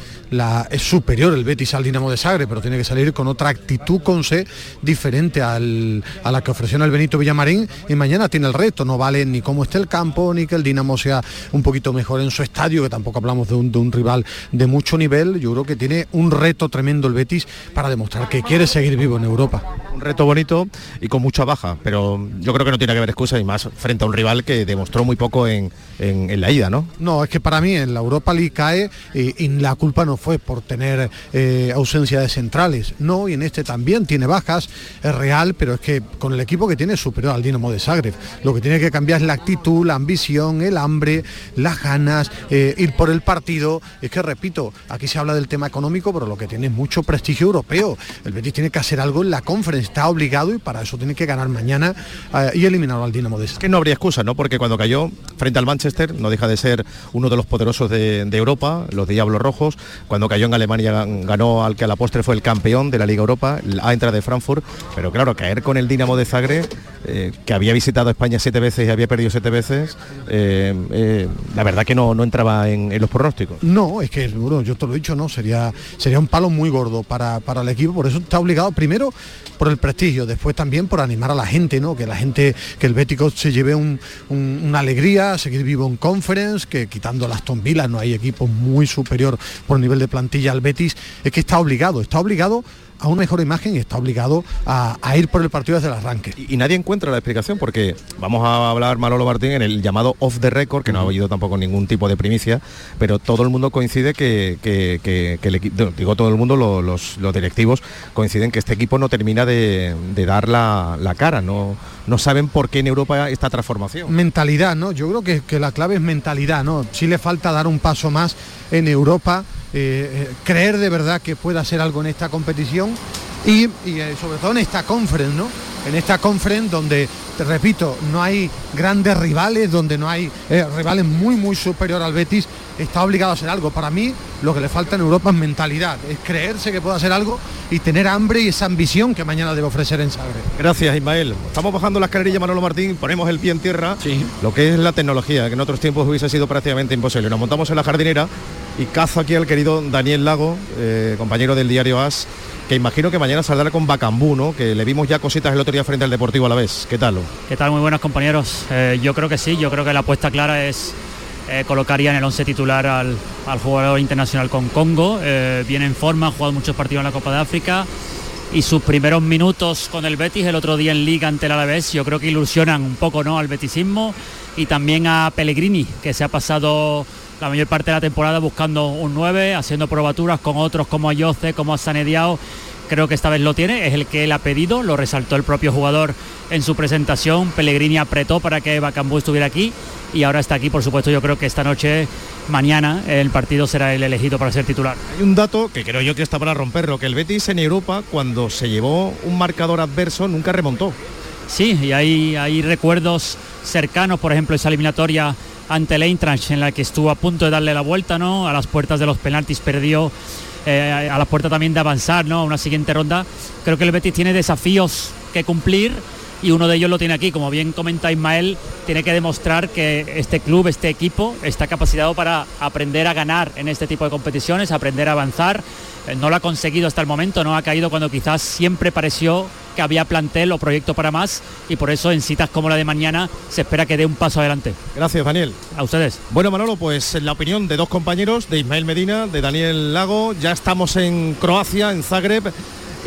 Es superior el Betis al Dinamo de Zagreb, pero tiene que salir con otra actitud con C diferente al- a la que ofreció en el Benito Villamarín y mañana tiene el reto, no vale ni cómo esté el campo, ni que el Dinamo sea un poquito mejor en su estadio, que tampoco hablamos de un, de un rival de mucho nivel, yo creo que tiene un reto tremendo el Betis para demostrar que quiere seguir vivo en Europa. Un reto bonito y con mucha baja, pero yo creo que no tiene que haber excusa y más frente a un rival que demostró muy poco en, en- en la ida, ¿no? No, es que para mí en la Europa League cae y, y la culpa no fue por tener eh, ausencia de centrales. No, y en este también tiene bajas, es real, pero es que con el equipo que tiene es superior al Dinamo de Zagreb. Lo que tiene que cambiar es la actitud, la ambición, el hambre, las ganas, eh, ir por el partido. Es que repito, aquí se habla del tema económico, pero lo que tiene es mucho prestigio europeo. El Betis tiene que hacer algo en la conference, está obligado y para eso tiene que ganar mañana eh, y eliminar al Dinamo de Zagreb. que no habría excusa, ¿no? Porque cuando cayó frente al Manchester, no deja de ser uno de los poderosos de, de Europa, los Diablos Rojos. Cuando cayó en Alemania gan- al que a la postre fue el campeón de la Liga Europa, el Eintracht de Frankfurt. Pero claro, caer con el Dinamo de Zagreb, eh, que había visitado España siete veces y había perdido siete veces, eh, eh, la verdad que no, no entraba en, los pronósticos. No, es que bueno, yo te lo he dicho, no, sería, sería un palo muy gordo para, para el equipo, por eso está obligado primero por el prestigio, después también por animar a la gente, ¿no? Que la gente, que el Bético se lleve un- un- una alegría, seguir vivo en conference, que quitando las Villa no hay equipo muy superior por nivel de plantilla al Betis, es que está obligado, está obligado a una mejor imagen y está obligado a, a ir por el partido desde el arranque. Y, y nadie encuentra la explicación porque vamos a hablar Manolo Martín en el llamado off the record, que no ha habido tampoco ningún tipo de primicia, pero todo el mundo coincide que, que- que- que el equipo, digo todo el mundo, lo- los, los directivos coinciden que este equipo no termina de, de dar la, la cara, no, no saben por qué en Europa esta transformación. mentalidad, ¿no? Yo creo que, que la clave es mentalidad, ¿no? Sí le falta dar un paso más en Europa, eh, eh, creer de verdad que pueda hacer algo en esta competición y, y, eh, sobre todo en esta conference, ¿no? En esta conference donde, te repito, no hay grandes rivales, donde no hay eh, rivales muy, muy superior al Betis, está obligado a hacer algo. Para mí, lo que le falta en Europa es mentalidad, es creerse que puede hacer algo y tener hambre y esa ambición que mañana debe ofrecer en Zagreb. Gracias Ismael. Estamos bajando la escalerilla Manolo Martín, ponemos el pie en tierra, lo que es la tecnología, que en otros tiempos hubiese sido prácticamente imposible. Nos montamos en la jardinera y cazo aquí al querido Daniel Lago, eh, compañero del diario AS, que imagino que mañana saldrá con Bacambú, ¿no? Que le vimos ya cositas el otro día frente al Deportivo a la vez. ¿Qué tal? ¿Qué tal? Muy buenos compañeros. Eh, yo creo que sí, yo creo que la apuesta clara es eh, colocaría en el 11 titular al, al jugador internacional con Congo. Eh, viene en forma, ha jugado muchos partidos en la Copa de África y sus primeros minutos con el Betis el otro día en Liga ante el Alavés yo creo que ilusionan un poco ¿no? al betisismo y también a Pellegrini que se ha pasado la mayor parte de la temporada buscando un 9, haciendo probaturas con otros como Ayoce, como a Sanediao. Creo que esta vez lo tiene, es el que él ha pedido, lo resaltó el propio jugador en su presentación. Pellegrini apretó para que Bacambú estuviera aquí y ahora está aquí. Por supuesto, yo creo que esta noche, mañana, el partido será el elegido para ser titular. Hay un dato que creo yo que está para romperlo, que el Betis en Europa, cuando se llevó un marcador adverso, nunca remontó. Sí, y hay, hay recuerdos cercanos, por ejemplo, esa eliminatoria ante el Eintracht en la que estuvo a punto de darle la vuelta, ¿no? A las puertas de los penaltis perdió, eh, a la puerta también de avanzar, ¿no? A una siguiente ronda. Creo que el Betis tiene desafíos que cumplir y uno de ellos lo tiene aquí. Como bien comenta Ismael, tiene que demostrar que este club, este equipo, está capacitado para aprender a ganar en este tipo de competiciones, aprender a avanzar. Eh, No lo ha conseguido hasta el momento, no ha caído cuando quizás siempre pareció que había plantel o proyecto para más y por eso en citas como la de mañana se espera que dé un paso adelante. Gracias, Daniel. A ustedes. Bueno, Manolo, pues en la opinión de dos compañeros, de Ismael Medina, de Daniel Lago, ya estamos en Croacia, en Zagreb,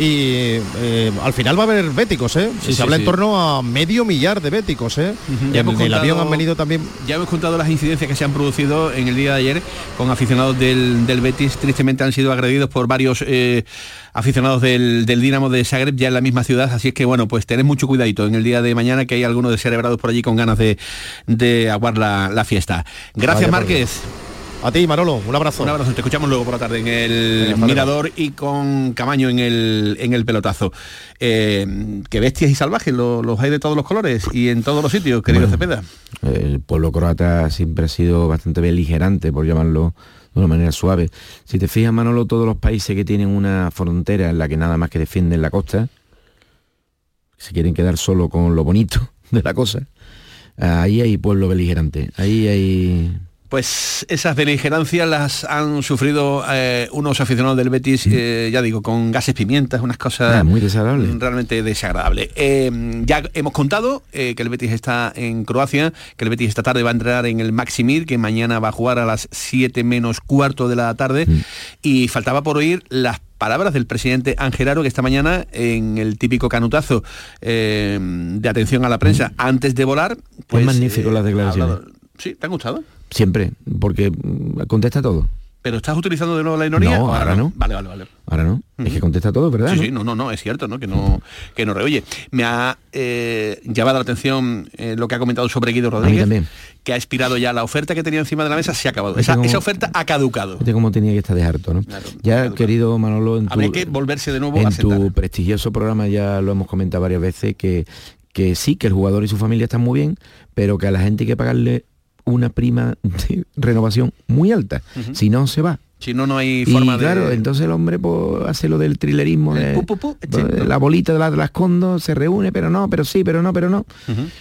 y eh, al final va a haber béticos, ¿eh? Sí, se sí, habla en torno a medio millar de béticos, ¿eh? Ya En hemos el contado- avión han venido también Ya hemos contado las incidencias que se han producido en el día de ayer con aficionados del, del Betis. Tristemente han sido agredidos por varios eh, aficionados del, del Dinamo de Zagreb ya en la misma ciudad. Así es que bueno, pues tened mucho cuidadito en el día de mañana que hay algunos descerebrados por allí con ganas de, de aguar la, la fiesta. Gracias Vaya Márquez. A ti, Manolo, un abrazo. Un abrazo, te escuchamos luego por la tarde en el Mirador y con Camaño en el, en el pelotazo. Eh, que bestias y salvajes, lo- los hay de todos los colores y en todos los sitios, querido Cepeda. El pueblo croata siempre ha sido bastante beligerante, por llamarlo de una manera suave. Si te fijas, Manolo, todos los países que tienen una frontera en la que nada más que defienden la costa, se quieren quedar solo con lo bonito de la cosa, ahí hay pueblo beligerante, ahí hay... Pues esas beligerancias las han sufrido eh, unos aficionados del Betis, eh, ya digo, con gases pimientas, unas cosas Ah, muy mm, realmente desagradables. Eh, ya hemos contado que el Betis está en Croacia, que el Betis esta tarde va a entrar en el Maximir, que mañana va a jugar a las 7 menos cuarto de la tarde, y faltaba por oír las palabras del presidente Angelaro que esta mañana en el típico canutazo eh, de atención a la prensa antes de volar pues, es magnífico eh, las declaraciones. hablado- sí te han gustado Siempre, porque mm, contesta todo. pero estás utilizando de nuevo la ironía No, ¿O ahora no. vale vale vale Ahora no, es que contesta todo, ¿verdad? Sí, no? sí, no, no, no, es cierto, ¿no? Que no, que no reoye. Me ha eh, llamado la atención eh, lo que ha comentado sobre Guido Rodríguez, que ha expirado ya la oferta que tenía encima de la mesa, se ha acabado. Esa, como- esa oferta ha caducado. Fíjate cómo tenía que estar de harto, ¿no? ya, querido Manolo, en tu, Habría que volverse de nuevo a en sentar. tu prestigioso programa ya lo hemos comentado varias veces que, que sí, que el jugador y su familia están muy bien, pero que a la gente hay que pagarle una prima de renovación muy alta. Si no, se va. Si no, no hay Y forma de... claro, entonces el hombre pues, hace lo del trilerismo, de- pu, pu, pu, pues, la bolita de la, de la escondo, se reúne, pero no, pero sí, pero no, pero no.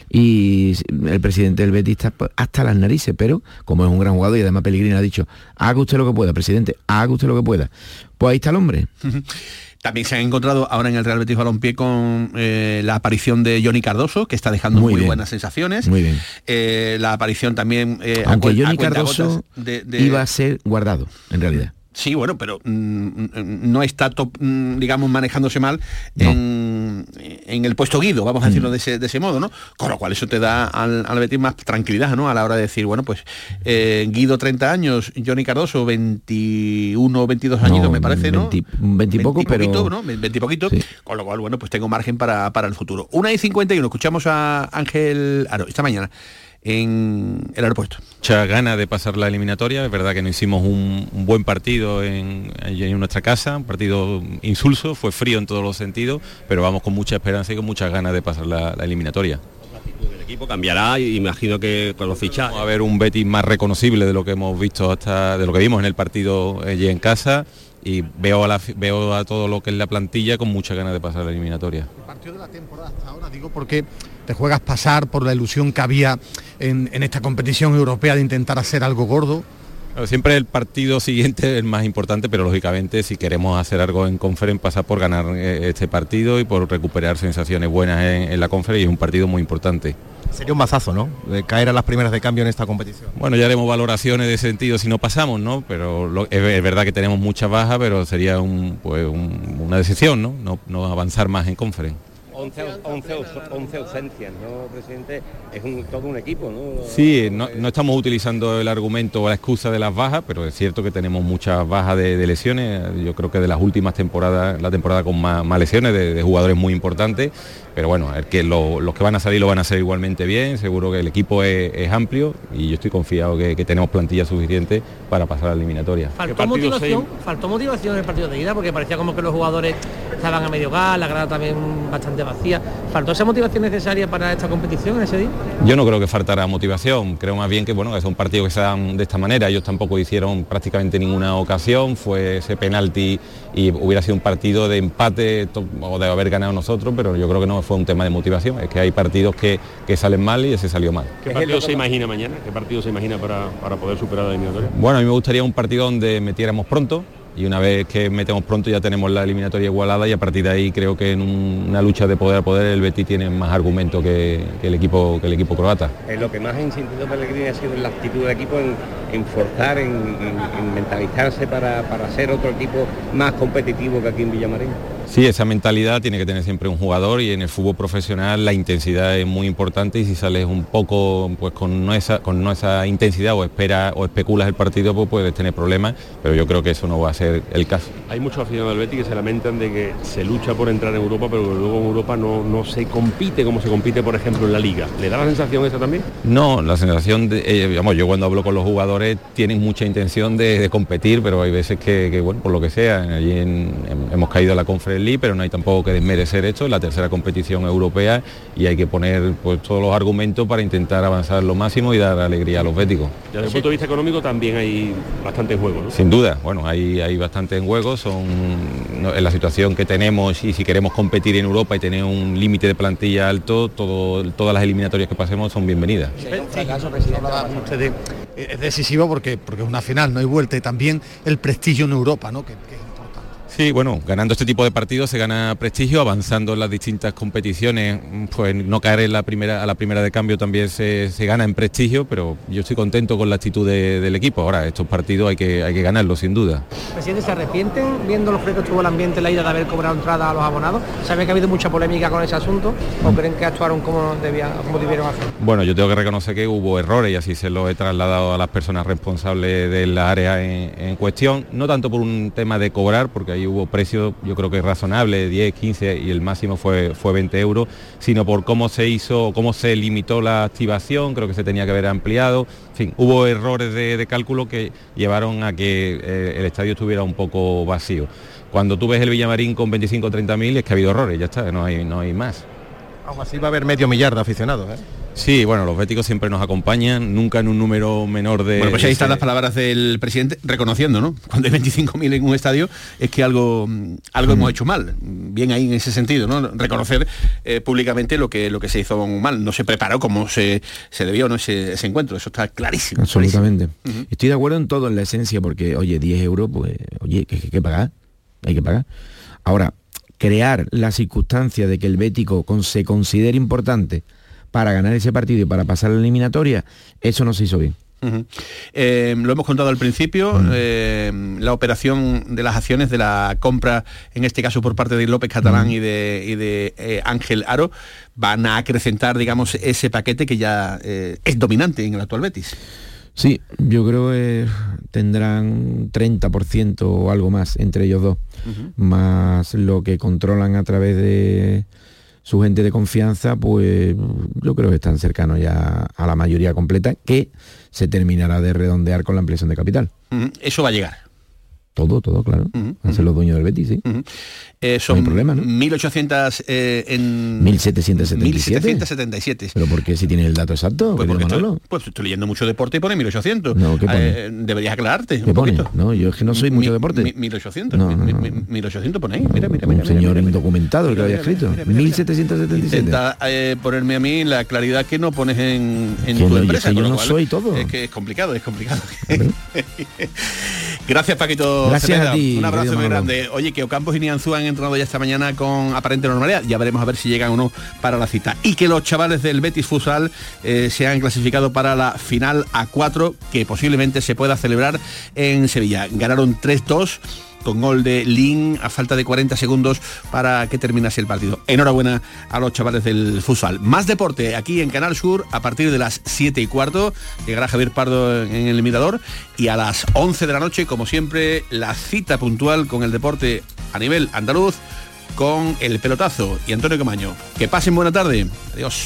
Y el presidente del Betis está pues, hasta las narices, pero como es un gran jugador y además Pellegrini ha dicho, haga usted lo que pueda, presidente, haga usted lo que pueda. Pues ahí está el hombre. También se han encontrado ahora en el Real Betis Balompié con eh, la aparición de Johnny Cardoso, que está dejando muy, buenas sensaciones. Muy bien. Eh, la aparición también... eh, Aunque a Johnny Cardoso de- de- iba a ser guardado, en realidad. Sí, bueno, pero mm, mm, no está, top, mm, digamos, manejándose mal en, en el puesto Guido, vamos a Mm. decirlo de, ese, de ese modo, ¿no? Con lo cual eso te da al, al Betis más tranquilidad, ¿no? A la hora de decir, bueno, pues eh, Guido 30 años, Johnny Cardoso 21 22 añitos, No, me parece, ¿no? 20 20 y poco, pero- poquito, ¿no? 20 y poquito, con lo cual, bueno, pues tengo margen para, para el futuro. Una y 51, escuchamos a Ángel Aro esta mañana en el aeropuerto. mucha ganas de pasar la eliminatoria. Es verdad que no hicimos un, un buen partido en, nuestra casa, un partido insulso, fue frío en todos los sentidos, pero vamos con mucha esperanza y con muchas ganas de pasar la, la eliminatoria. El equipo cambiará y imagino que con los fichajes. Vamos a ver un Betis más reconocible de lo que hemos visto hasta, de lo que vimos en el partido allí en casa y veo a, la, veo a todo lo que es la plantilla con muchas ganas de pasar la eliminatoria. partido de la temporada hasta ahora, digo porque te juegas pasar por la ilusión que había en, en esta competición europea de intentar hacer algo gordo. Siempre el partido siguiente es el más importante, pero lógicamente si queremos hacer algo en conferencia pasa por ganar eh, este partido y por recuperar sensaciones buenas en, en la conferencia y es un partido muy importante. Sería un mazazo, ¿no? De caer a las primeras de cambio en esta competición. Bueno, ya haremos valoraciones de sentido si no pasamos, ¿no? Pero lo- es, es verdad que tenemos muchas bajas, pero sería un, pues, un- una decisión, ¿no? ¿no? no avanzar más en conferencia. 11, 11, 11 ausencias, ¿no, presidente? Es un, todo un equipo, ¿no? Sí, no, no estamos utilizando el argumento o la excusa de las bajas, pero es cierto que tenemos muchas bajas de, de lesiones. Yo creo que de las últimas temporadas, la temporada con más, más lesiones de, de jugadores muy importantes. Pero bueno, el que lo- los que van a salir lo van a hacer igualmente bien. Seguro que el equipo es, es amplio y yo estoy confiado que, que tenemos plantilla suficiente para pasar a la eliminatoria. Faltó motivación, faltó motivación en el partido de ida porque parecía como que los jugadores estaban a medio gas, la grada también bastante vacía. ¿Faltó esa motivación necesaria para esta competición en ese día? Yo no creo que faltara motivación, creo más bien que bueno, que son partidos que se dan de esta manera, ellos tampoco hicieron prácticamente ninguna ocasión, fue ese penalti y hubiera sido un partido de empate o de haber ganado nosotros, pero yo creo que no fue un tema de motivación, es que hay partidos que, que salen mal y ese salió mal. ¿Qué partido se imagina mañana? ¿Qué partido se imagina para, para poder superar la eliminatoria? Bueno, a mí me gustaría un partido donde metiéramos pronto y una vez que metemos pronto ya tenemos la eliminatoria igualada y a partir de ahí creo que en un- una lucha de poder a poder el Betis tiene más argumento que, el equipo que el equipo croata. Lo que más ha insistido Pellegrini ha sido en la actitud del equipo, en, forzar, en mentalizarse para, para ser otro equipo más competitivo que aquí en Villamarín. Sí, esa mentalidad tiene que tener siempre un jugador y en el fútbol profesional la intensidad es muy importante y si sales un poco pues con no esa, con no esa intensidad o espera o especulas el partido pues puedes tener problemas, pero yo creo que eso no va a ser el caso. Hay muchos aficionados del Betis que se lamentan de que se lucha por entrar en Europa, pero luego en Europa no, no se compite como se compite, por ejemplo, en la Liga. ¿Le da la sensación esa también? No, la sensación de, eh, digamos, yo cuando hablo con los jugadores tienen mucha intención de, de competir, pero hay veces que, que, bueno, por lo que sea, allí en- en- hemos caído a la Conference League, pero no hay tampoco que desmerecer esto, es la tercera competición europea y hay que poner pues todos los argumentos para intentar avanzar lo máximo y dar alegría a los béticos. Desde el punto de vista económico también hay bastante en juego, ¿no? Sin duda, bueno, hay, hay bastante en juego, son no, en la situación que tenemos y si queremos competir en Europa y tener un límite de plantilla alto, todo- todas las eliminatorias que pasemos son bienvenidas. Hablaban ustedes, es decisivo porque, porque es una final, no hay vuelta y también el prestigio en Europa, ¿no? Que- que- Sí, bueno, ganando este tipo de partidos se gana prestigio, avanzando en las distintas competiciones, mm, pues no caer en la primera, a la primera de cambio también se, se gana en prestigio, pero yo estoy contento con la actitud de- del equipo. Ahora, estos partidos hay que, hay que ganarlos sin duda. Presidente, ¿se arrepienten viendo lo frío que estuvo el ambiente en la ida de haber cobrado entrada a los abonados? ¿Sabe que ha habido mucha polémica con ese asunto? ¿O creen que actuaron como, debían, como debieron hacer? Bueno, yo tengo que reconocer que hubo errores y así se lo he trasladado a las personas responsables de la área en, en cuestión, no tanto por un tema de cobrar, porque ahí hubo precios yo creo que razonables, 10, 15 y el máximo fue, fue 20 euros, sino por cómo se hizo, cómo se limitó la activación, creo que se tenía que haber ampliado, en fin, hubo errores de, de cálculo que llevaron a que eh, el estadio estuviera un poco vacío. Cuando tú ves el Villamarín con 25 o 30 mil es que ha habido errores, ya está, no hay, no hay más. Aún así va a haber medio millar de aficionados, ¿eh? Sí, bueno, los béticos siempre nos acompañan, nunca en un número menor de... Bueno, pues ahí están las palabras del presidente reconociendo, ¿no? Cuando hay 25.000 en un estadio es que algo, mm, algo hemos hecho mal. Bien ahí en ese sentido, ¿no? Reconocer eh, públicamente lo que, lo que se hizo mal. No se preparó como se, se debió, ¿no? Ese, ese encuentro. Eso está clarísimo. Absolutamente. Estoy de acuerdo en todo, en la esencia, porque, oye, 10 euros, pues, oye, que hay que pagar. Hay que pagar. Ahora, crear la circunstancia de que el Bético con- se considere importante para ganar ese partido y para pasar la eliminatoria, eso no se hizo bien. Eh, lo hemos contado al principio, eh, la operación de las acciones de la compra, en este caso por parte de López Catalán y de, y de, eh, Ángel Aro, van a acrecentar, digamos, ese paquete que ya es dominante en el actual Betis. Sí, yo creo que tendrán 30% o algo más entre ellos dos, más lo que controlan a través de su gente de confianza, pues yo creo que están cercanos ya a la mayoría completa, que se terminará de redondear con la ampliación de capital. Eso va a llegar. Todo, todo, claro. Van a ser los dueños del Betis, sí. Eh, son No hay problema, ¿no? 1.800 eh, en... 1777. 1777. Pero ¿por qué si tienes el dato exacto? Pues, porque estoy, pues estoy leyendo mucho deporte y pone 1800. No, ¿qué pone? Eh, deberías aclararte ¿Qué un pone? poquito. No, yo es que no soy mucho deporte. mi- 1800. No, no, mi- no, mi- 1800 pone ahí. Mira, mira, Un mira. señor mira, mira. indocumentado el que había Mira, mira, escrito. mira, mira. 1777. Intenta eh, ponerme a mí la claridad que no pones en, en tu yo- empresa. yo no cual soy todo. Es que es complicado, es complicado. Gracias, Paquito. Gracias Cepeda. a ti, Un abrazo muy grande. Oye, que Ocampos y Nianzú han entrenado ya esta mañana con aparente normalidad. Ya veremos a ver si llegan o no para la cita. Y que los chavales del Betis Futsal eh, se han clasificado para la final A4 que posiblemente se pueda celebrar en Sevilla. Ganaron 3-2 con gol de Lin a falta de 40 segundos para que terminase el partido. Enhorabuena a los chavales del futsal. Más deporte aquí en Canal Sur a partir de las 7 y cuarto. Llegará Javier Pardo en el Mirador y a las 11 de la noche, como siempre, la cita puntual con el deporte a nivel andaluz con el pelotazo y Antonio Camaño. Que pasen buena tarde. Adiós.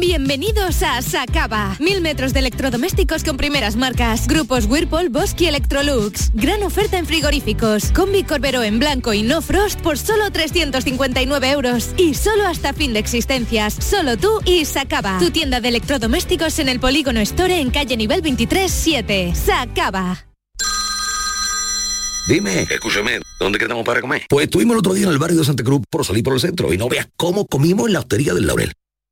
Bienvenidos a Sacaba. Mil metros de electrodomésticos con primeras marcas. Grupos Whirlpool, Bosque y Electrolux. Gran oferta en frigoríficos. Combi Corbero en blanco y no frost por solo 359 euros. Y solo hasta fin de existencias. Solo tú y Sacaba. Tu tienda de electrodomésticos en el Polígono Store en calle nivel 23-7. Sacaba. Dime, escúchame, ¿dónde quedamos para comer? Pues estuvimos el otro día en el barrio de Santa Cruz por salir por el centro y no veas cómo comimos en la hostería del Laurel.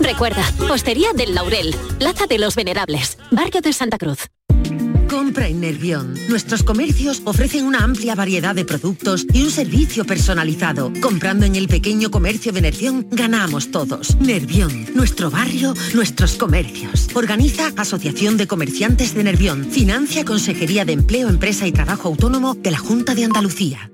Recuerda, Postería del Laurel, Plaza de los Venerables, Barrio de Santa Cruz. Compra en Nervión. Nuestros comercios ofrecen una amplia variedad de productos y un servicio personalizado. Comprando en el pequeño comercio de Nervión, ganamos todos. Nervión, nuestro barrio, nuestros comercios. Organiza Asociación de Comerciantes de Nervión. Financia Consejería de Empleo, Empresa y Trabajo Autónomo de la Junta de Andalucía.